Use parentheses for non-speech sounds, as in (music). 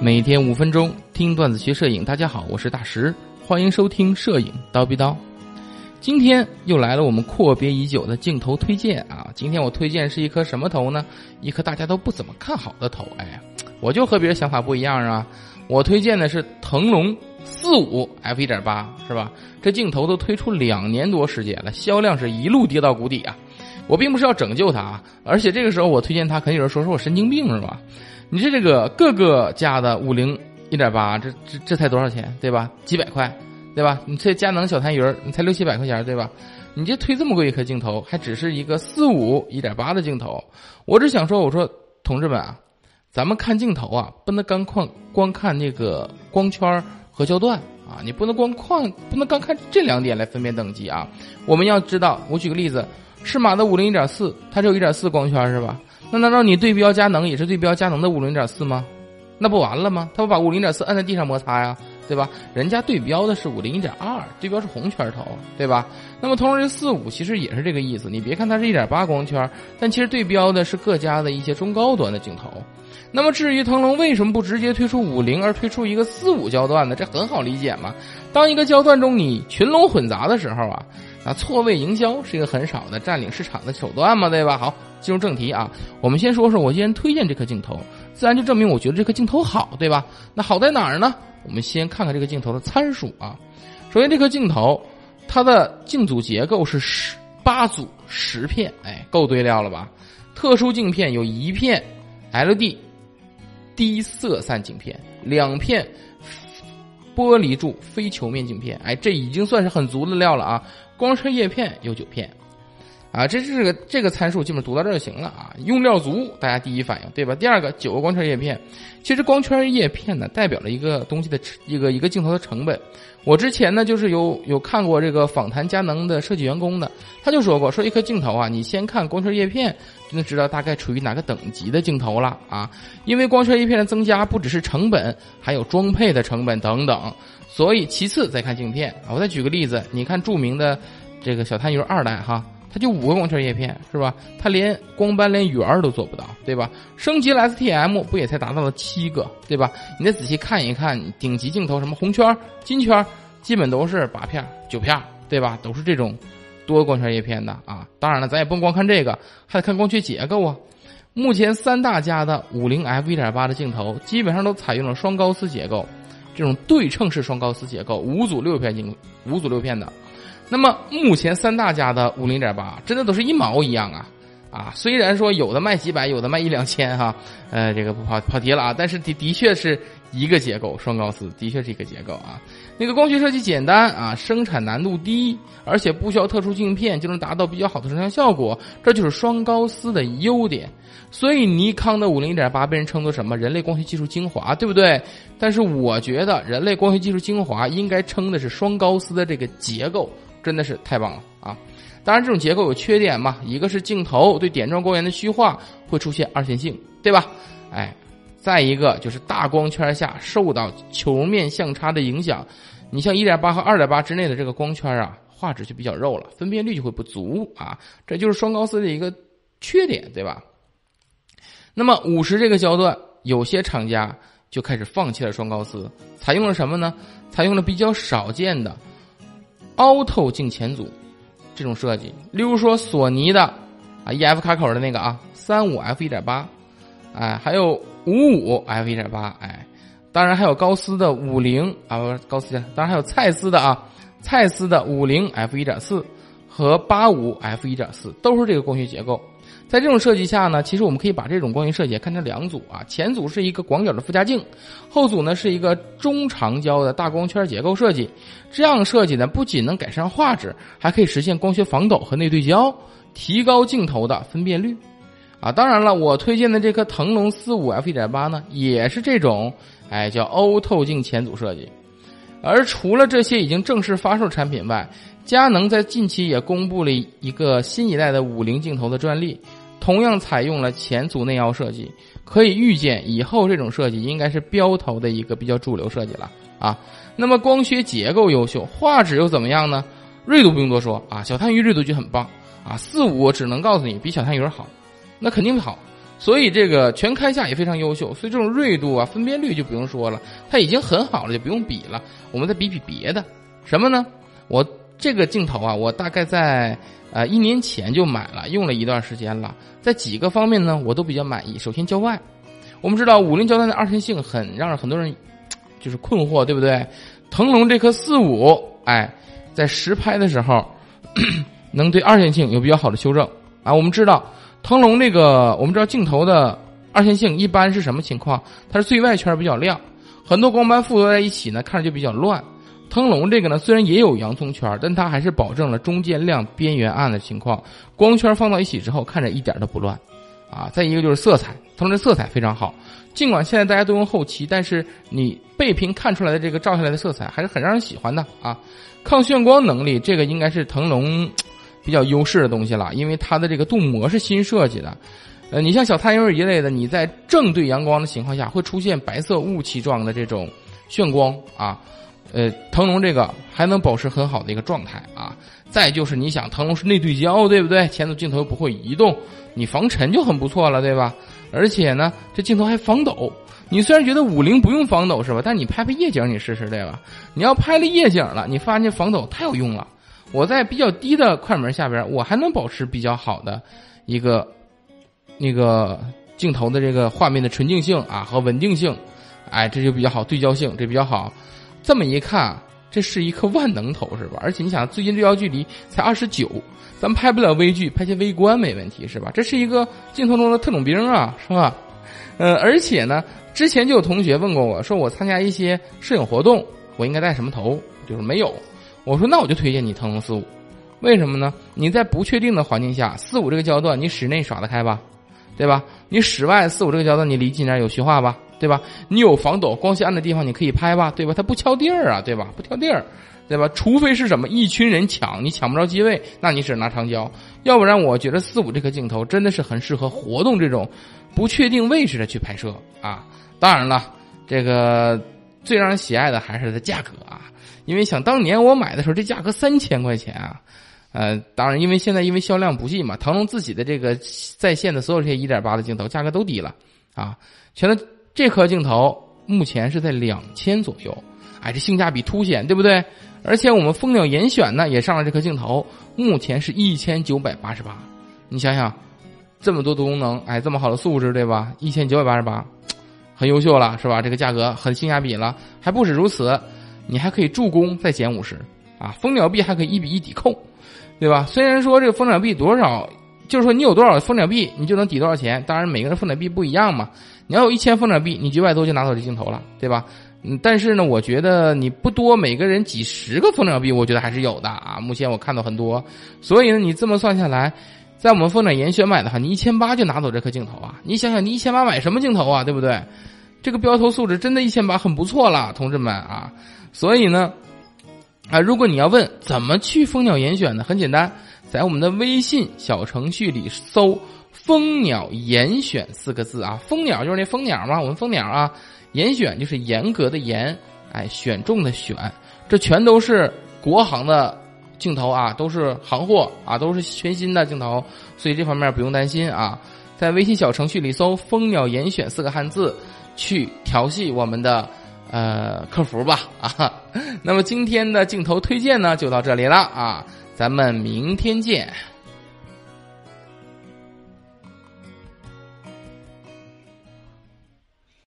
每天五分钟听段子学摄影，大家好，我是大石，欢迎收听摄影刀逼刀。今天又来了我们阔别已久的镜头推荐啊！今天我推荐是一颗什么头呢？一颗大家都不怎么看好的头。哎，我就和别人想法不一样啊！我推荐的是腾龙四五 f 一点八，是吧？这镜头都推出两年多时间了，销量是一路跌到谷底啊！我并不是要拯救它，而且这个时候我推荐它，肯定有人说说我神经病是吧？你这这个各个家的五零一点八，这这这才多少钱，对吧？几百块，对吧？你这佳能小痰盂你才六七百块钱，对吧？你这推这么贵一颗镜头，还只是一个四五一点八的镜头。我只想说，我说同志们啊，咱们看镜头啊，不能光看光看那个光圈和焦段啊，你不能光看，不能光看这两点来分辨等级啊。我们要知道，我举个例子，适马的五零一点四，它只有一点四光圈是吧？那难道你对标佳能也是对标佳能的五零点四吗？那不完了吗？他不把五零点四摁在地上摩擦呀，对吧？人家对标的是五零一点二，对标是红圈头，对吧？那么同时四五其实也是这个意思。你别看它是一点八光圈，但其实对标的是各家的一些中高端的镜头。那么至于腾龙为什么不直接推出五零而推出一个四五焦段呢？这很好理解嘛。当一个焦段中你群龙混杂的时候啊。那错位营销是一个很少的占领市场的手段嘛，对吧？好，进入正题啊，我们先说说我今天推荐这颗镜头，自然就证明我觉得这颗镜头好，对吧？那好在哪儿呢？我们先看看这个镜头的参数啊。首先，这颗镜头它的镜组结构是十八组十片，哎，够堆料了吧？特殊镜片有一片 LD 低色散镜片，两片。玻璃柱非球面镜片，哎，这已经算是很足的料了啊！光车叶片有九片，啊，这是个这个参数，基本读到这就行了啊。用料足，大家第一反应对吧？第二个，九个光圈叶片，其实光圈叶片呢，代表了一个东西的一个一个镜头的成本。我之前呢，就是有有看过这个访谈佳能的设计员工的，他就说过，说一颗镜头啊，你先看光圈叶片，就能知道大概处于哪个等级的镜头了啊。因为光圈叶片的增加不只是成本，还有装配的成本等等，所以其次再看镜片啊。我再举个例子，你看著名的这个小探鱼二代哈。它就五个光圈叶片是吧？它连光斑连圆儿都做不到，对吧？升级了 STM 不也才达到了七个，对吧？你再仔细看一看顶级镜头，什么红圈、金圈，基本都是八片、九片，对吧？都是这种多光圈叶片的啊。当然了，咱也不光看这个，还得看光学结构啊。目前三大家的五零 f 一点八的镜头基本上都采用了双高斯结构，这种对称式双高斯结构，五组六片镜，五组六片的。那么目前三大家的五零点八真的都是一毛一样啊啊！虽然说有的卖几百，有的卖一两千哈，呃，这个不跑跑题了啊，但是的的确是一个结构，双高斯的确是一个结构啊。那个光学设计简单啊，生产难度低，而且不需要特殊镜片就能达到比较好的成像效果，这就是双高斯的优点。所以尼康的五零一点八被人称作什么？人类光学技术精华，对不对？但是我觉得人类光学技术精华应该称的是双高斯的这个结构。真的是太棒了啊！当然，这种结构有缺点嘛，一个是镜头对点状光源的虚化会出现二线性，对吧？哎，再一个就是大光圈下受到球面相差的影响，你像一点八和二点八之内的这个光圈啊，画质就比较肉了，分辨率就会不足啊，这就是双高斯的一个缺点，对吧？那么五十这个焦段，有些厂家就开始放弃了双高斯，采用了什么呢？采用了比较少见的。凹透镜前组，这种设计，例如说索尼的啊，E F 卡口的那个啊，三五 F 一点八，哎，还有五五 F 一点八，哎，当然还有高斯的五零啊，不是高斯当然还有蔡司的啊，蔡司的五零 F 一点四和八五 F 一点四，都是这个光学结构。在这种设计下呢，其实我们可以把这种光学设计看成两组啊，前组是一个广角的附加镜，后组呢是一个中长焦的大光圈结构设计。这样设计呢，不仅能改善画质，还可以实现光学防抖和内对焦，提高镜头的分辨率。啊，当然了，我推荐的这颗腾龙四五 f 一点八呢，也是这种，哎，叫欧透镜前组设计。而除了这些已经正式发售产品外，佳能在近期也公布了一个新一代的五零镜头的专利，同样采用了前组内凹设计。可以预见，以后这种设计应该是标头的一个比较主流设计了啊。那么光学结构优秀，画质又怎么样呢？锐度不用多说啊，小探鱼锐度就很棒啊。四五只能告诉你比小探鱼好，那肯定好。所以这个全开下也非常优秀，所以这种锐度啊、分辨率就不用说了，它已经很好了，就不用比了。我们再比比别的，什么呢？我这个镜头啊，我大概在呃一年前就买了，用了一段时间了，在几个方面呢，我都比较满意。首先焦外，我们知道五零焦段的二线性很让很多人就是困惑，对不对？腾龙这颗四五，哎，在实拍的时候 (coughs) 能对二线性有比较好的修正啊。我们知道。腾龙这个，我们知道镜头的二线性一般是什么情况？它是最外圈比较亮，很多光斑复合在一起呢，看着就比较乱。腾龙这个呢，虽然也有洋葱圈，但它还是保证了中间亮、边缘暗的情况。光圈放到一起之后，看着一点都不乱，啊。再一个就是色彩，腾龙的色彩非常好。尽管现在大家都用后期，但是你背屏看出来的这个照下来的色彩还是很让人喜欢的啊。抗眩光能力，这个应该是腾龙。比较优势的东西了，因为它的这个镀膜是新设计的，呃，你像小太阳一类的，你在正对阳光的情况下会出现白色雾气状的这种眩光啊，呃，腾龙这个还能保持很好的一个状态啊。再就是你想，腾龙是内对焦，对不对？前头镜头又不会移动，你防尘就很不错了，对吧？而且呢，这镜头还防抖。你虽然觉得五零不用防抖是吧？但你拍拍夜景你试试对吧？你要拍了夜景了，你发现防抖太有用了。我在比较低的快门下边，我还能保持比较好的一个那个镜头的这个画面的纯净性啊和稳定性，哎，这就比较好，对焦性这比较好。这么一看，这是一颗万能头是吧？(laughs) 而且你想，最近对焦距离才二十九，咱拍不了微距，拍些微观没问题是吧？这是一个镜头中的特种兵啊，是吧？呃，而且呢，之前就有同学问过我说，我参加一些摄影活动，我应该带什么头？就是没有。我说那我就推荐你腾龙四五，为什么呢？你在不确定的环境下，四五这个焦段你室内耍得开吧，对吧？你室外四五这个焦段你离近点有虚化吧，对吧？你有防抖，光线暗的地方你可以拍吧，对吧？它不挑地儿啊，对吧？不挑地儿，对吧？除非是什么一群人抢，你抢不着机位，那你只能拿长焦，要不然我觉得四五这颗镜头真的是很适合活动这种不确定位置的去拍摄啊。当然了，这个最让人喜爱的还是它价格啊。因为想当年我买的时候，这价格三千块钱啊，呃，当然因为现在因为销量不济嘛，腾龙自己的这个在线的所有这些一点八的镜头价格都低了啊，全都这颗镜头目前是在两千左右，哎，这性价比凸显，对不对？而且我们蜂鸟严选呢也上了这颗镜头，目前是一千九百八十八，你想想，这么多的功能，哎，这么好的素质，对吧？一千九百八十八，(tsk) 很优秀了，是吧？这个价格很性价比了，还不止如此。你还可以助攻再减五十啊，蜂鸟币还可以一比一抵扣，对吧？虽然说这个蜂鸟币多少，就是说你有多少蜂鸟币，你就能抵多少钱。当然每个人蜂鸟币不一样嘛。你要有一千蜂鸟币，你九百多就拿走这镜头了，对吧？嗯，但是呢，我觉得你不多，每个人几十个蜂鸟币，我觉得还是有的啊。目前我看到很多，所以呢，你这么算下来，在我们蜂鸟严选买的话，你一千八就拿走这颗镜头啊。你想想，你一千八买什么镜头啊？对不对？这个标头素质真的一千八很不错了，同志们啊。所以呢，啊，如果你要问怎么去蜂鸟严选呢？很简单，在我们的微信小程序里搜“蜂鸟严选”四个字啊，蜂鸟就是那蜂鸟嘛，我们蜂鸟啊，严选就是严格的严，哎，选中的选，这全都是国行的镜头啊，都是行货啊，都是全新的镜头，所以这方面不用担心啊。在微信小程序里搜“蜂鸟严选”四个汉字，去调戏我们的。呃，客服吧啊，(laughs) 那么今天的镜头推荐呢就到这里了啊，咱们明天见。